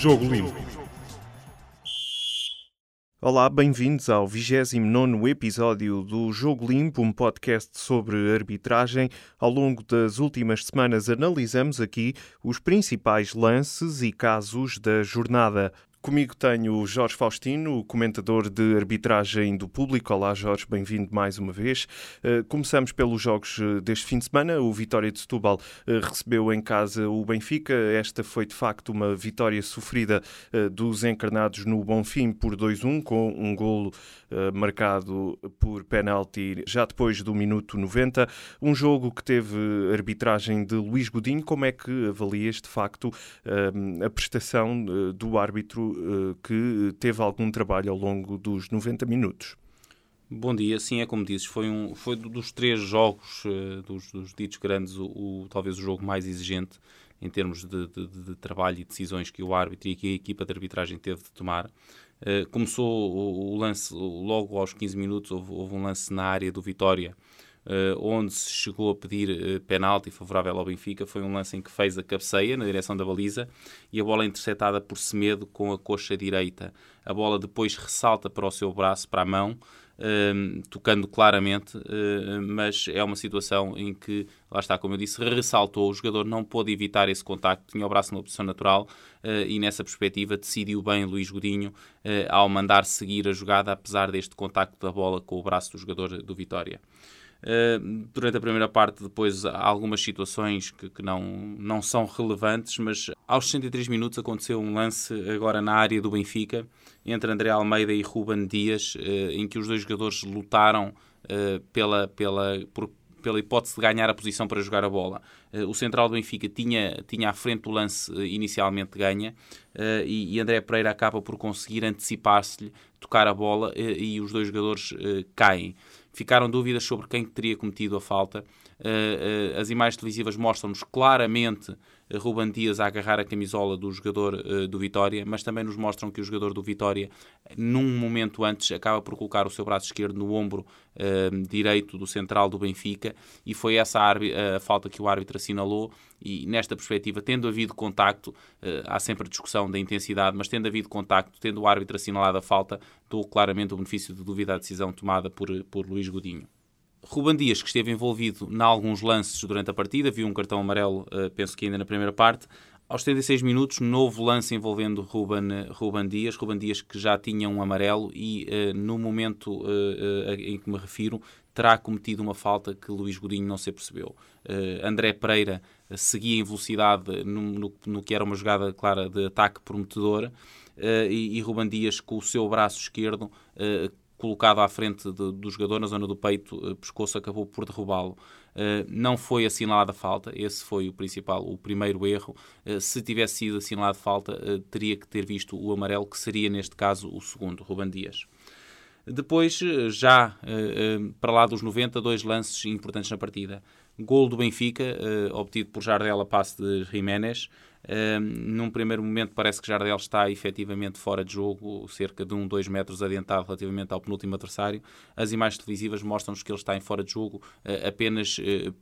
Jogo Limpo. Olá, bem-vindos ao 29 episódio do Jogo Limpo, um podcast sobre arbitragem. Ao longo das últimas semanas analisamos aqui os principais lances e casos da jornada. Comigo tenho o Jorge Faustino, comentador de arbitragem do público. Olá, Jorge, bem-vindo mais uma vez. Uh, começamos pelos jogos eh, deste fim de semana. O Vitória de Setúbal uh, recebeu em casa o Benfica. Esta foi, de facto, uma vitória sofrida dos encarnados no Bonfim por 2-1, com um golo marcado por penalti já depois do minuto 90. Um jogo que teve arbitragem de Luís Godinho. Como é que avalias, de facto, a prestação do árbitro eh, que teve algum trabalho ao longo dos 90 minutos. Bom dia, sim, é como dizes, foi, um, foi dos três jogos, uh, dos, dos, ditos grandes, o, o, talvez o jogo mais exigente em termos de, de, de, trabalho e decisões que o árbitro e que a equipa de arbitragem teve de tomar. Uh, começou o, o, lance, logo aos 15 minutos, houve, houve um lance na área do Vitória, onde se chegou a pedir uh, penalti favorável ao Benfica, foi um lance em que fez a cabeceia na direção da baliza e a bola é interceptada por Semedo com a coxa direita. A bola depois ressalta para o seu braço, para a mão, uh, tocando claramente, mas é uma situação em que, lá está, como eu disse, ressaltou, o jogador não pôde evitar esse contacto, tinha o braço numa posição natural e nessa perspectiva decidiu bem Luís Godinho ao mandar seguir a jogada, apesar deste contacto da bola com o braço do jogador do Vitória. Uh, durante a primeira parte, depois há algumas situações que, que, não, não são relevantes, mas aos 63 minutos aconteceu um lance agora na área do Benfica entre André Almeida e Ruben Dias, uh, em que os dois jogadores lutaram uh, pela, pela, por, pela hipótese de ganhar a posição para jogar a bola. o central do Benfica tinha, tinha à frente o lance inicialmente ganha e, André Pereira acaba por conseguir antecipar-se-lhe, tocar a bola e os dois jogadores caem. Ficaram dúvidas sobre quem teria cometido a falta. Uh, uh, as imagens televisivas mostram-nos claramente Ruban Dias a agarrar a camisola do jogador uh, do Vitória, mas também nos mostram que o jogador do Vitória, num momento antes, acaba por colocar o seu braço esquerdo no ombro uh, direito do central do Benfica e foi essa a, a, falta que o árbitro assinalou. E nesta perspectiva, tendo havido contacto, uh, há sempre discussão da intensidade, mas tendo havido contacto, tendo o árbitro assinalado a falta, dou claramente o benefício de dúvida à decisão tomada por, por Luís Godinho. Ruban Dias, que esteve envolvido em alguns lances durante a partida, viu um cartão amarelo, uh, penso que ainda na primeira parte. Aos 76 minutos, novo lance envolvendo Ruban, Ruban Dias. Ruban Dias que já tinha um amarelo e, uh, no momento uh, em que me refiro, terá cometido uma falta que Luís Godinho não se percebeu. André Pereira seguia em velocidade no, no, no, que era uma jogada clara de ataque prometedora e, e Ruban Dias, com o seu braço esquerdo, colocado à frente de, do jogador na zona do peito, uh, pescoço, acabou por derrubá-lo. Uh, não foi assinalada falta, esse foi o principal, o primeiro erro. Uh, se tivesse sido assinalada falta, teria que ter visto o amarelo, que seria neste caso o segundo, Ruban Dias. Depois, já para lá dos 90, dois lances importantes na partida. Gol do Benfica, obtido por Jardel a passe de Jiménez. Um, num primeiro momento parece que Jardel está efetivamente fora de jogo, cerca de um, dois metros adiantado relativamente ao penúltimo adversário. As imagens televisivas mostram-nos que ele está em fora de jogo uh, apenas uh,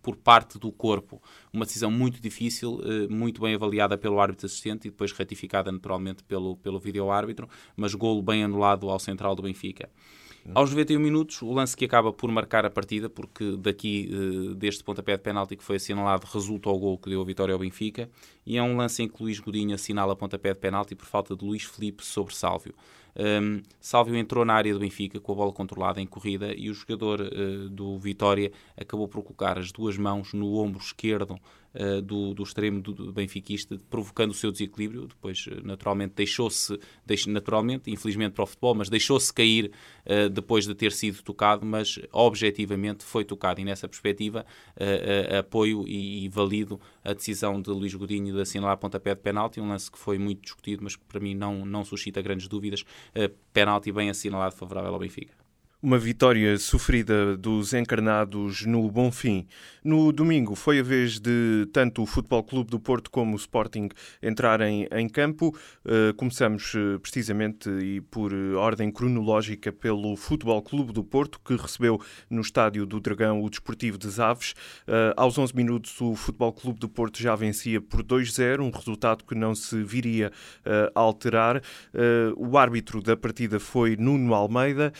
por parte do corpo. Uma decisão muito difícil, uh, muito bem avaliada pelo árbitro assistente e depois ratificada naturalmente pelo, pelo vídeo-árbitro, mas golo bem anulado ao central do Benfica. Aos 91 minutos, o lance que acaba por marcar a partida, porque daqui uh, deste pontapé de penalti que foi assinalado resulta o gol que deu a vitória ao Benfica, e é um lance em que Luís Godinho assinala pontapé de penalti por falta de Luís Felipe sobre Sálvio. Um, Sálvio entrou na área do Benfica com a bola controlada em corrida e o jogador uh, do Vitória acabou por colocar as duas mãos no ombro esquerdo uh, do, do, extremo do, do, benfiquista, provocando o seu desequilíbrio. Depois, uh, naturalmente, deixou-se, naturalmente, infelizmente para o futebol, mas deixou-se cair depois de ter sido tocado, mas objetivamente foi tocado. E nessa perspectiva, apoio e, e valido a decisão de Luís Godinho de assinalar pontapé de penalti, um lance que foi muito discutido, mas que para mim não, não suscita grandes dúvidas. Uh, penalti bem assinalado favorável ao Benfica. Uma vitória sofrida dos encarnados no Bonfim. No domingo foi a vez de tanto o Futebol Clube do Porto como o Sporting entrarem em campo. Uh, começamos uh, precisamente e por uh, ordem cronológica pelo Futebol Clube do Porto, que recebeu no estádio do Dragão o Desportivo das Aves. aos 11 minutos o Futebol Clube do Porto já vencia por 2-0, um resultado que não se viria a alterar. o árbitro da partida foi Nuno Almeida,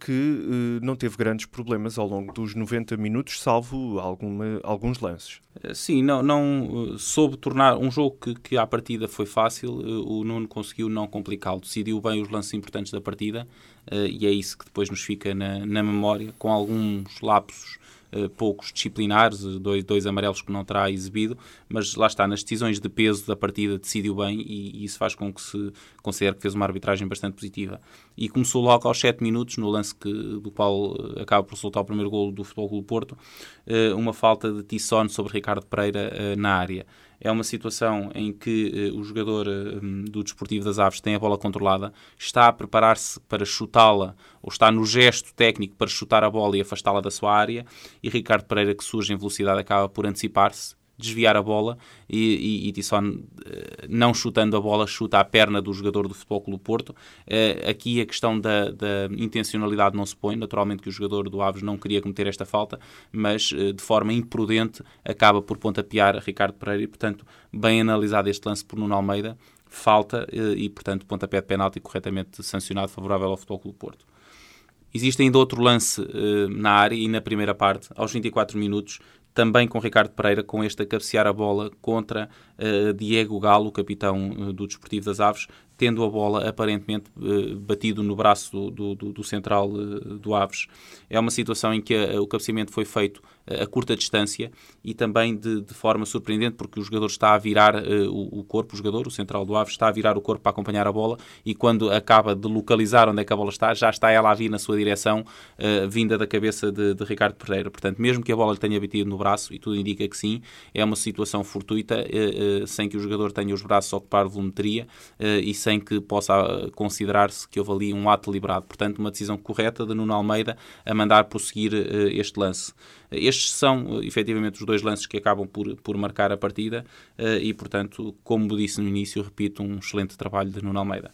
que que uh, não teve grandes problemas ao longo dos 90 minutos, salvo alguma, alguns lances. Eh, sim, não, não uh, soube tornar um jogo que, que à partida foi fácil, o Nuno conseguiu não complicá-lo, decidiu bem os lances importantes da partida e é isso que depois nos fica na, na memória, com alguns lapsos eh, poucos disciplinares, dois, dois amarelos que não terá exibido, mas lá está, nas decisões de peso da partida decidiu bem e, e isso faz com que se considere que fez uma arbitragem bastante positiva. E começou logo aos 7 minutos, no lance que, do qual eh, acaba por resultar o primeiro golo do Futebol Clube Porto, eh, uma falta de Tisson sobre Ricardo Pereira na área. É uma situação em que o jogador do Desportivo das Aves tem a bola controlada, está a preparar-se para chutá-la, ou está no gesto técnico para chutar a bola e afastá-la da sua área, e Ricardo Pereira, que surge em velocidade, acaba por antecipar-se desviar a bola e, e, e Tisson, eh, não chutando a bola, chuta a perna do jogador do Futebol Clube Porto. Eh, aqui a questão da, da, intencionalidade não se põe, naturalmente que o jogador do Aves não queria cometer esta falta, mas eh, de forma imprudente acaba por pontapear Ricardo Pereira e, portanto, bem analisado este lance por Nuno Almeida, falta e, portanto, pontapé de penalti corretamente sancionado, favorável ao Futebol Clube Porto. Existe ainda outro lance uh, na área e na primeira parte, aos 24 minutos, também com Ricardo Pereira, com este a cabecear a bola contra uh, Diego Galo, capitão uh, do Desportivo das Aves, tendo a bola aparentemente uh, batido no braço do, do, do central do Aves. É uma situação em que o cabeceamento foi feito a curta distância e também de, de, forma surpreendente, porque o jogador está a virar o, o, corpo, o jogador, o central do Aves, está a virar o corpo para acompanhar a bola e quando acaba de localizar onde é que a bola está, já está ela a vir na sua direção, vinda da cabeça de, de, Ricardo Pereira. Portanto, mesmo que a bola lhe tenha batido no braço, e tudo indica que sim, é uma situação fortuita, sem que o jogador tenha os braços a ocupar volumetria e sem que possa considerar-se que houve ali um ato deliberado. Portanto, uma decisão correta de Nuno Almeida a mandar prosseguir este lance. Estes são, efetivamente, os dois lances que acabam por, por marcar a partida eh, e, portanto, como disse no início, repito, um excelente trabalho de Nuno Almeida.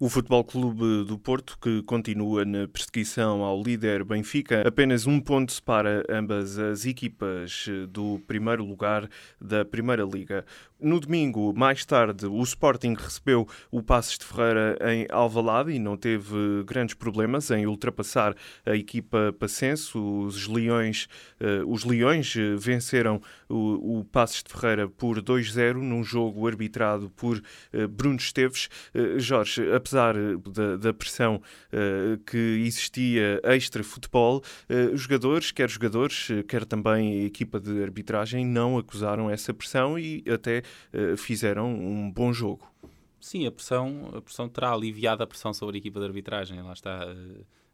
O Futebol Clube do Porto, que continua na perseguição ao líder Benfica, apenas um ponto separa ambas as equipas do primeiro lugar da Primeira Liga. No domingo, mais tarde, o Sporting recebeu o Passos de Ferreira em Alvalade e não teve grandes problemas em ultrapassar a equipa passense. Os Leões, uh, os Leões venceram o, o Passos de Ferreira por 2-0 num jogo arbitrado por uh, Bruno Esteves. Jorge, apesar da, da pressão que existia extra-futebol, os jogadores, quer jogadores, quer também a equipa de arbitragem, não acusaram essa pressão e até uh, fizeram um bom jogo. Sim, a pressão, a pressão terá aliviado a pressão sobre a equipa de arbitragem. Lá está.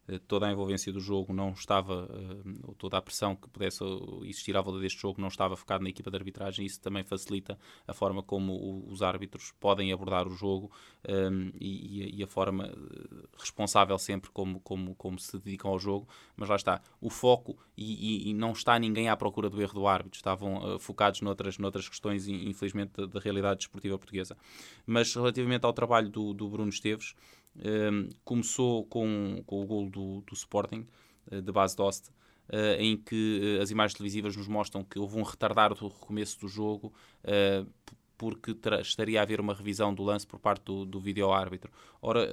Eh, toda a envolvência do jogo não estava, eh, toda a pressão que pudesse existir à volta deste jogo não estava focada na equipa de arbitragem. Isso também facilita a forma como os árbitros podem abordar o jogo um, ehm, e, e, a forma eh, responsável sempre como, como, como se dedicam ao jogo. Mas lá está, o foco e, e não está ninguém à procura do erro do árbitro. Estavam uh, focados noutras, noutras questões, infelizmente, da, da realidade desportiva portuguesa. Mas relativamente ao trabalho do, do Bruno Esteves, um, começou com, com o gol do, do Sporting, uh, de base Dost, uh, em que uh, as imagens televisivas nos mostram que houve um retardar do recomeço do jogo porque estaria a haver uma revisão do lance por parte do, do vídeo-árbitro. Ora,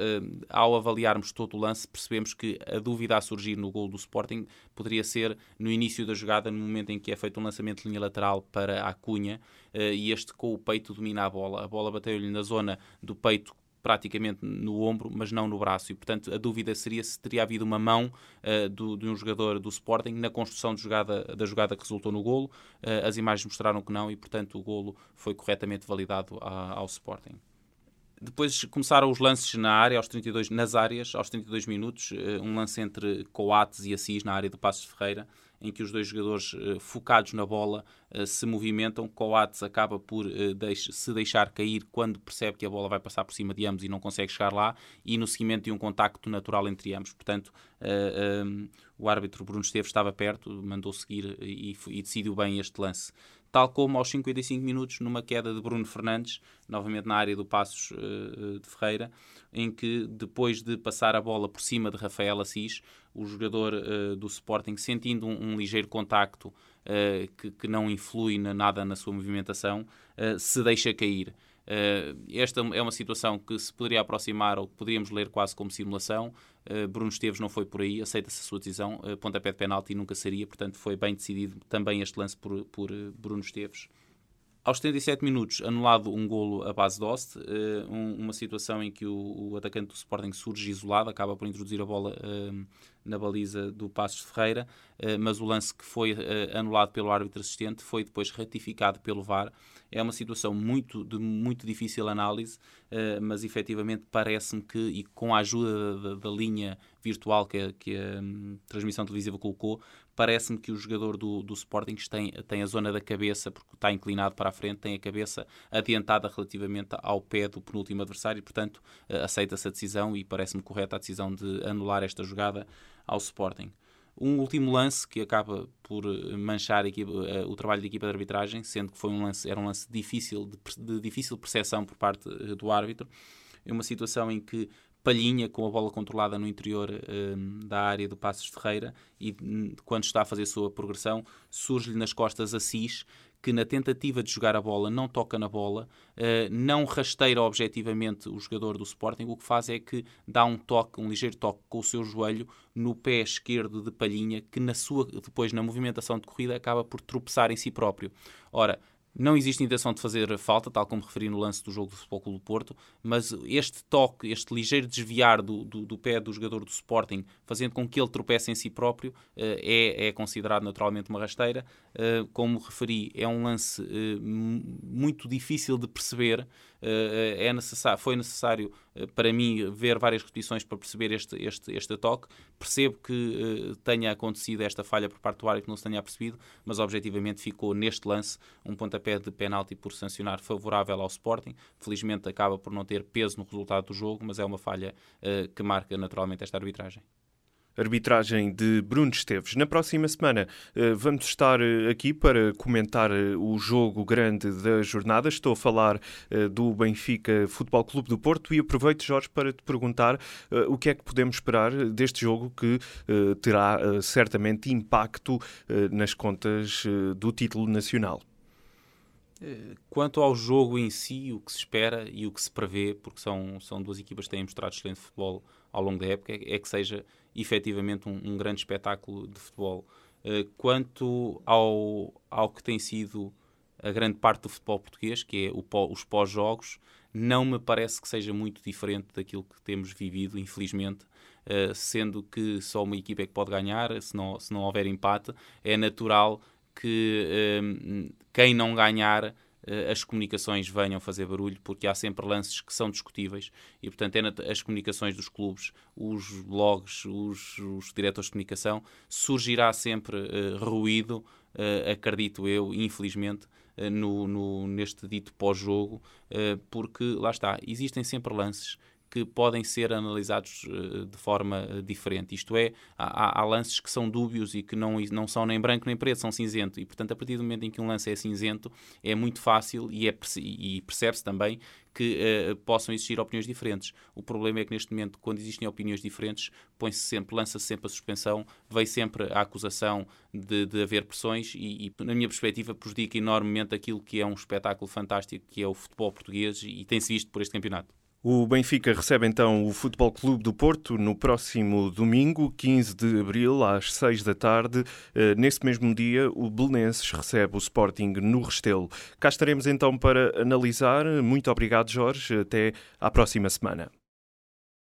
ao avaliarmos todo o lance, percebemos que a dúvida a surgir no gol do Sporting poderia ser no início da jogada, no momento em que é feito um lançamento de linha lateral para a Cunha, e este com o peito domina a bola. A bola bateu-lhe na zona do peito praticamente no ombro, mas não no braço. E, portanto, a dúvida seria se teria havido uma mão uh, do, de um jogador do Sporting na construção jogada, da jogada que resultou no golo. Uh, as imagens mostraram que não e, portanto, o golo foi corretamente validado a, ao Sporting. Depois começaram os lances na área, aos 32, nas áreas, aos 32 minutos, um lance entre Coates e Assis na área do Passos Ferreira, em que os dois jogadores uh, focados na bola uh, se movimentam. Coates acaba por deix se deixar cair quando percebe que a bola vai passar por cima de ambos e não consegue chegar lá, e no seguimento de um contacto natural entre ambos. Portanto, o árbitro Bruno Esteves estava perto, mandou seguir e decidiu bem este lance tal como aos 55 minutos, numa queda de Bruno Fernandes, novamente na área do Passos uh, de Ferreira, em que depois de passar a bola por cima de Rafael Assis, o jogador uh, do Sporting, sentindo um, um ligeiro contacto que, que, não influi na, nada na sua movimentação, se deixa cair. esta é uma situação que se poderia aproximar ou que poderíamos ler quase como simulação. Bruno Esteves não foi por aí, aceita-se a sua decisão. pontapé de penalti nunca seria, portanto foi bem decidido também este lance por, por Bruno Esteves. Aos 77 minutos, anulado um golo à base de Oste, uma situação em que o, atacante do Sporting surge isolado, acaba por introduzir a bola na baliza do Passos de Ferreira, uh, mas o lance que foi anulado pelo árbitro assistente foi depois ratificado pelo VAR. É uma situação muito, de muito difícil análise, mas efetivamente parece-me que, e com a ajuda da, da linha virtual que a, que a um, transmissão televisiva colocou, parece-me que o jogador do, do Sporting tem, tem a zona da cabeça, porque está inclinado para a frente, tem a cabeça adiantada relativamente ao pé do penúltimo adversário e, portanto, eh, aceita-se a decisão e parece-me correta a decisão de anular esta jogada ao Sporting. Um último lance que acaba por eh, manchar equipa, uh, o trabalho da equipa de arbitragem, sendo que foi um lance, era um lance difícil, de, de difícil percepção por parte uh, do árbitro. É uma situação em que Palhinha com a bola controlada no interior um, da área do Passos Ferreira e hum, quando está a fazer sua progressão surge-lhe nas costas Assis que na tentativa de jogar a bola não toca na bola, uh, não rasteira objetivamente o jogador do Sporting, o que faz é que dá um toque, um ligeiro toque com o seu joelho no pé esquerdo de Palhinha, que na sua, depois na movimentação de corrida acaba por tropeçar em si próprio. Ora, não existe intenção de fazer falta, tal como referi no lance do jogo do Futebol Clube do Porto, mas este toque, este ligeiro desviar do, do, do, pé do jogador do Sporting, fazendo com que ele tropece em si próprio, eh, é, é considerado naturalmente uma rasteira. Eh, como referi, é um lance eh, muito difícil de perceber. É necessário, foi necessário para mim ver várias repetições para perceber este, este, este toque. Percebo que tenha acontecido esta falha por parte do árbitro não se tenha percebido, mas objetivamente ficou neste lance um pontapé de penalti por sancionar favorável ao Sporting. Felizmente acaba por não ter peso no resultado do jogo, mas é uma falha que marca naturalmente esta arbitragem arbitragem de Bruno Esteves. Na próxima semana eh, vamos estar eh, aqui para comentar o jogo grande da jornada. Estou a falar do Benfica Futebol Clube do Porto e aproveito, Jorge, para te perguntar o que é que podemos esperar deste jogo que terá certamente impacto nas contas do título nacional. Quanto ao jogo em si, o que se espera e o que se prevê, porque são, são duas equipas que têm mostrado excelente futebol ao longo da época, é que seja efetivamente um, um grande espetáculo de futebol. Eh, quanto ao, ao que tem sido a grande parte do futebol português, que é o, os pós-jogos, não me parece que seja muito diferente daquilo que temos vivido, infelizmente, uh, sendo que só uma equipa é que pode ganhar, se não, se não houver empate, é natural que um, quem não ganhar as comunicações venham fazer barulho, porque há sempre lances que são discutíveis e, portanto, é as comunicações dos clubes, os blogs, os, os diretores de comunicação, surgirá sempre uh, ruído, uh, acredito eu, infelizmente, no, no, neste dito pós-jogo, porque lá está, existem sempre lances que podem ser analisados uh, de forma uh, diferente. Isto é, há, há, lances que são dúbios e que não, não são nem branco nem preto, são cinzento. E, portanto, a partir do momento em que um lance é cinzento, é muito fácil e, é, e percebe-se também que uh, possam existir opiniões diferentes. O problema é que neste momento, quando existem opiniões diferentes, põe-se sempre, lança-se sempre a suspensão, vem sempre a acusação de, de haver pressões e, e, na minha perspectiva, prejudica enormemente aquilo que é um espetáculo fantástico que é o futebol português e tem-se visto por este campeonato. O Benfica recebe então o Futebol Clube do Porto no próximo domingo, 15 de abril, às 6 da tarde. Eh, nesse mesmo dia, o Belenenses recebe o Sporting no Restelo. Cá estaremos então para analisar. Muito obrigado, Jorge. Até à próxima semana.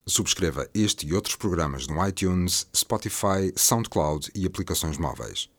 Subscreva este e outros programas no iTunes, Spotify, SoundCloud e aplicações móveis.